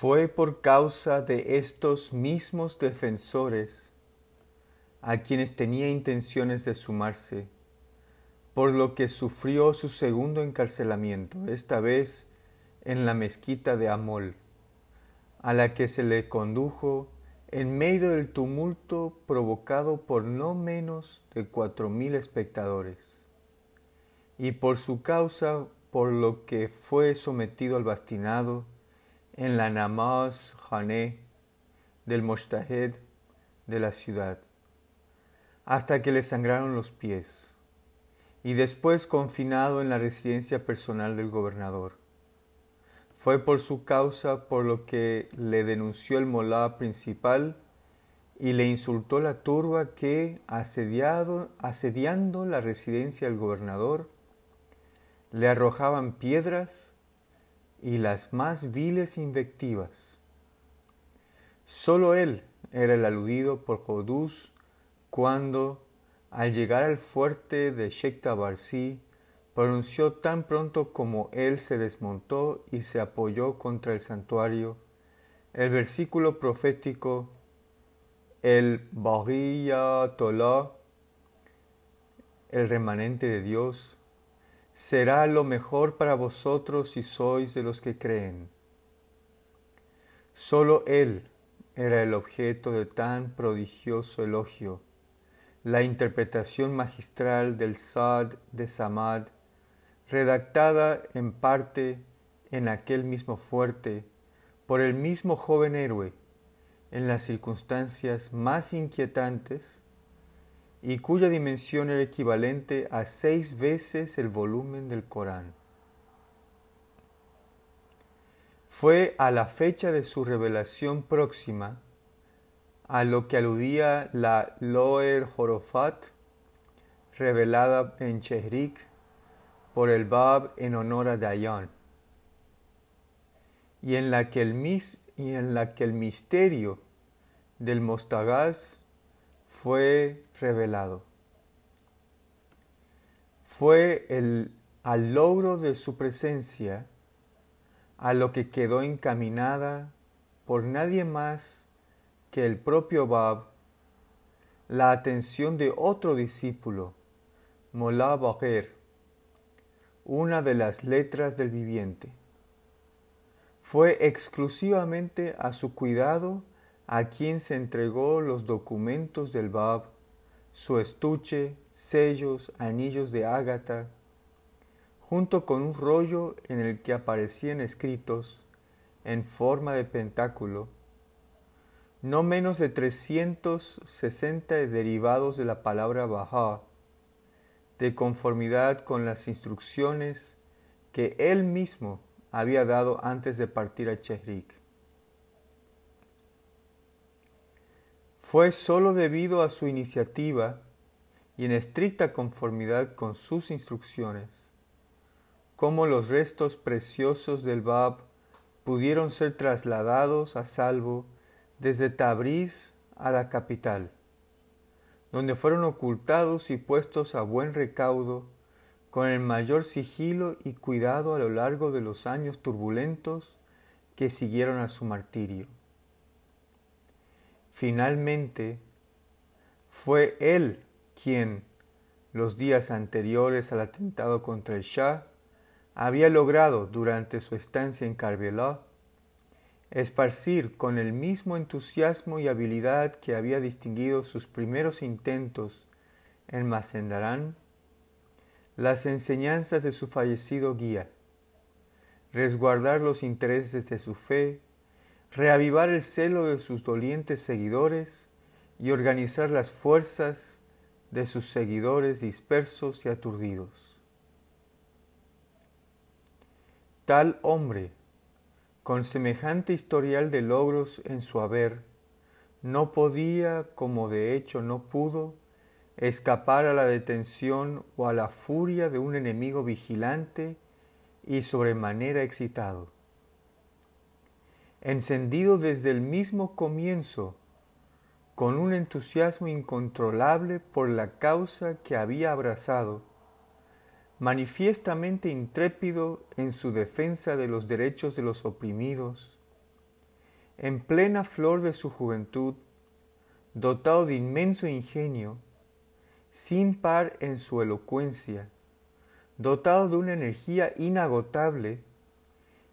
Fue por causa de estos mismos defensores a quienes tenía intenciones de sumarse, por lo que sufrió su segundo encarcelamiento, esta vez en la mezquita de Amol, a la que se le condujo en medio del tumulto provocado por no menos de cuatro mil espectadores, y por su causa por lo que fue sometido al bastinado en la namaz jané del Moshtahed de la ciudad, hasta que le sangraron los pies, y después confinado en la residencia personal del gobernador. Fue por su causa por lo que le denunció el molá principal y le insultó la turba que, asediado, asediando la residencia del gobernador, le arrojaban piedras y las más viles invectivas. Solo él era el aludido por Jodús cuando, al llegar al fuerte de Shektabarsi, pronunció tan pronto como él se desmontó y se apoyó contra el santuario el versículo profético el Bahía Tolá, el remanente de Dios, será lo mejor para vosotros si sois de los que creen. Solo Él era el objeto de tan prodigioso elogio, la interpretación magistral del Sad de Samad, redactada en parte en aquel mismo fuerte por el mismo joven héroe, en las circunstancias más inquietantes, y cuya dimensión era equivalente a seis veces el volumen del Corán. Fue a la fecha de su revelación próxima, a lo que aludía la Loer Jorofat, revelada en Chehrik por el Bab en honor a Dayan, y en la que el, y en la que el misterio del Mostagaz fue revelado. Fue el, al logro de su presencia a lo que quedó encaminada por nadie más que el propio Bab la atención de otro discípulo, Molá Bajer, una de las letras del viviente. Fue exclusivamente a su cuidado a quien se entregó los documentos del Bab su estuche, sellos, anillos de ágata, junto con un rollo en el que aparecían escritos, en forma de pentáculo, no menos de 360 derivados de la palabra Baha, de conformidad con las instrucciones que él mismo había dado antes de partir a Chehrik. Fue sólo debido a su iniciativa y en estricta conformidad con sus instrucciones, como los restos preciosos del Bab pudieron ser trasladados a salvo desde Tabriz a la capital, donde fueron ocultados y puestos a buen recaudo con el mayor sigilo y cuidado a lo largo de los años turbulentos que siguieron a su martirio. Finalmente, fue él quien, los días anteriores al atentado contra el Shah, había logrado durante su estancia en Karbala esparcir con el mismo entusiasmo y habilidad que había distinguido sus primeros intentos en Mazendarán las enseñanzas de su fallecido guía, resguardar los intereses de su fe reavivar el celo de sus dolientes seguidores y organizar las fuerzas de sus seguidores dispersos y aturdidos. Tal hombre, con semejante historial de logros en su haber, no podía, como de hecho no pudo, escapar a la detención o a la furia de un enemigo vigilante y sobremanera excitado encendido desde el mismo comienzo, con un entusiasmo incontrolable por la causa que había abrazado, manifiestamente intrépido en su defensa de los derechos de los oprimidos, en plena flor de su juventud, dotado de inmenso ingenio, sin par en su elocuencia, dotado de una energía inagotable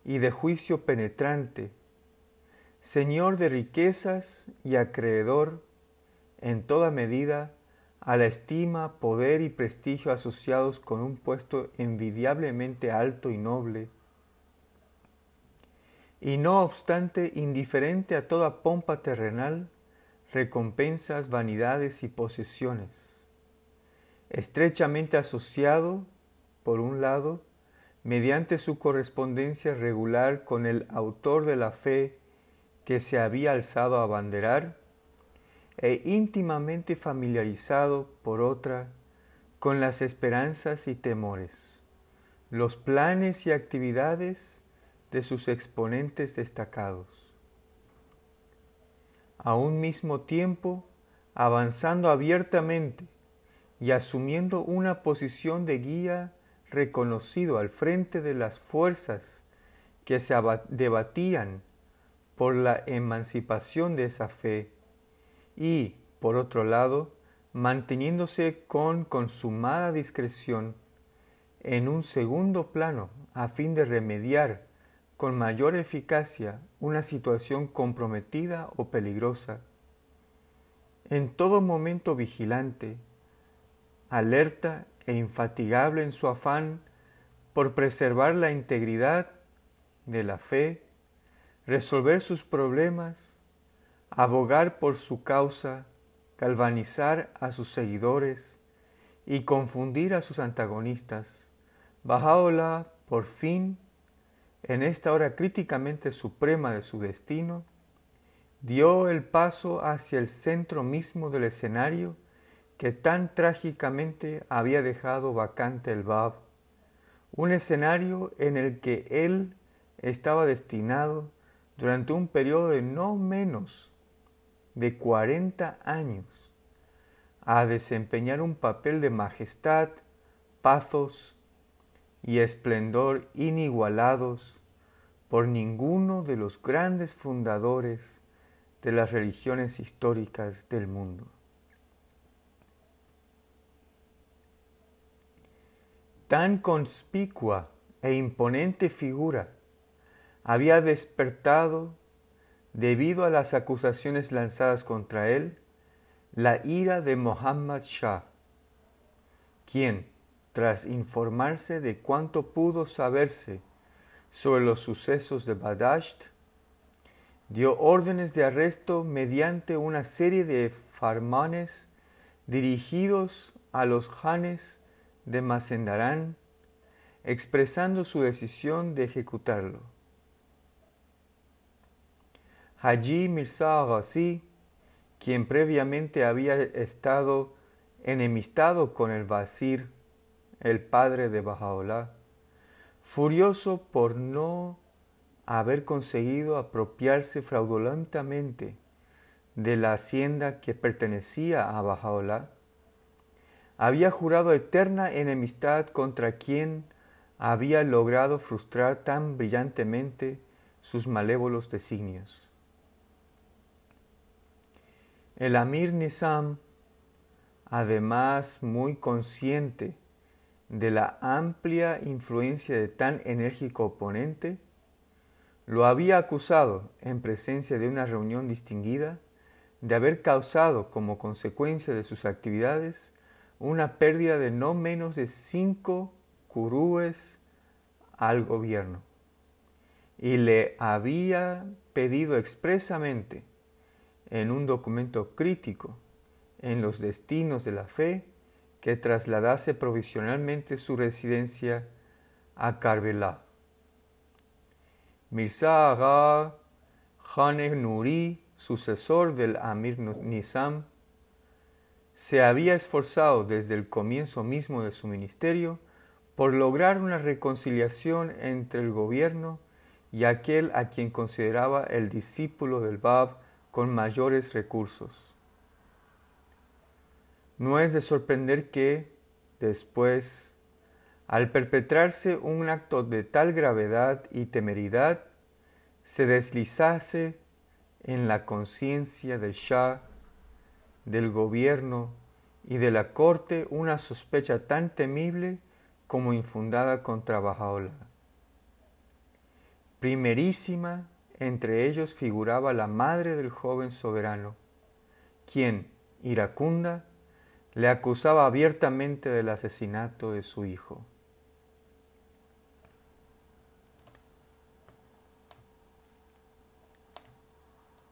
y de juicio penetrante, señor de riquezas y acreedor en toda medida a la estima, poder y prestigio asociados con un puesto envidiablemente alto y noble, y no obstante indiferente a toda pompa terrenal, recompensas, vanidades y posesiones, estrechamente asociado, por un lado, mediante su correspondencia regular con el autor de la fe que se había alzado a banderar, e íntimamente familiarizado por otra con las esperanzas y temores, los planes y actividades de sus exponentes destacados. A un mismo tiempo, avanzando abiertamente y asumiendo una posición de guía reconocido al frente de las fuerzas que se debatían por la emancipación de esa fe y, por otro lado, manteniéndose con consumada discreción en un segundo plano a fin de remediar con mayor eficacia una situación comprometida o peligrosa, en todo momento vigilante, alerta e infatigable en su afán por preservar la integridad de la fe, resolver sus problemas, abogar por su causa, galvanizar a sus seguidores y confundir a sus antagonistas, Bajaola, por fin, en esta hora críticamente suprema de su destino, dio el paso hacia el centro mismo del escenario que tan trágicamente había dejado vacante el Bab, un escenario en el que él estaba destinado durante un periodo de no menos de 40 años a desempeñar un papel de majestad, pathos y esplendor inigualados por ninguno de los grandes fundadores de las religiones históricas del mundo. Tan conspicua e imponente figura había despertado debido a las acusaciones lanzadas contra él, la ira de Muhammad Shah, quien, tras informarse de cuanto pudo saberse sobre los sucesos de Badasht, dio órdenes de arresto mediante una serie de farmanes dirigidos a los Hanes de Mazendarán, expresando su decisión de ejecutarlo. Haji Mirza Ghazi, quien previamente había estado enemistado con el Basir, el padre de Bajaola, furioso por no haber conseguido apropiarse fraudulentamente de la hacienda que pertenecía a Bajaola, había jurado eterna enemistad contra quien había logrado frustrar tan brillantemente sus malévolos designios. El Amir Nizam, además muy consciente de la amplia influencia de tan enérgico oponente, lo había acusado en presencia de una reunión distinguida de haber causado como consecuencia de sus actividades una pérdida de no menos de cinco curúes al gobierno. Y le había pedido expresamente en un documento crítico en los destinos de la fe que trasladase provisionalmente su residencia a Karbala. Mirza Agha Khan Nuri, sucesor del Amir Nizam, se había esforzado desde el comienzo mismo de su ministerio por lograr una reconciliación entre el gobierno y aquel a quien consideraba el discípulo del Bab con mayores recursos. No es de sorprender que, después, al perpetrarse un acto de tal gravedad y temeridad, se deslizase en la conciencia del Shah, del gobierno y de la corte una sospecha tan temible como infundada contra Bajaola. Primerísima entre ellos figuraba la madre del joven soberano, quien, iracunda, le acusaba abiertamente del asesinato de su hijo.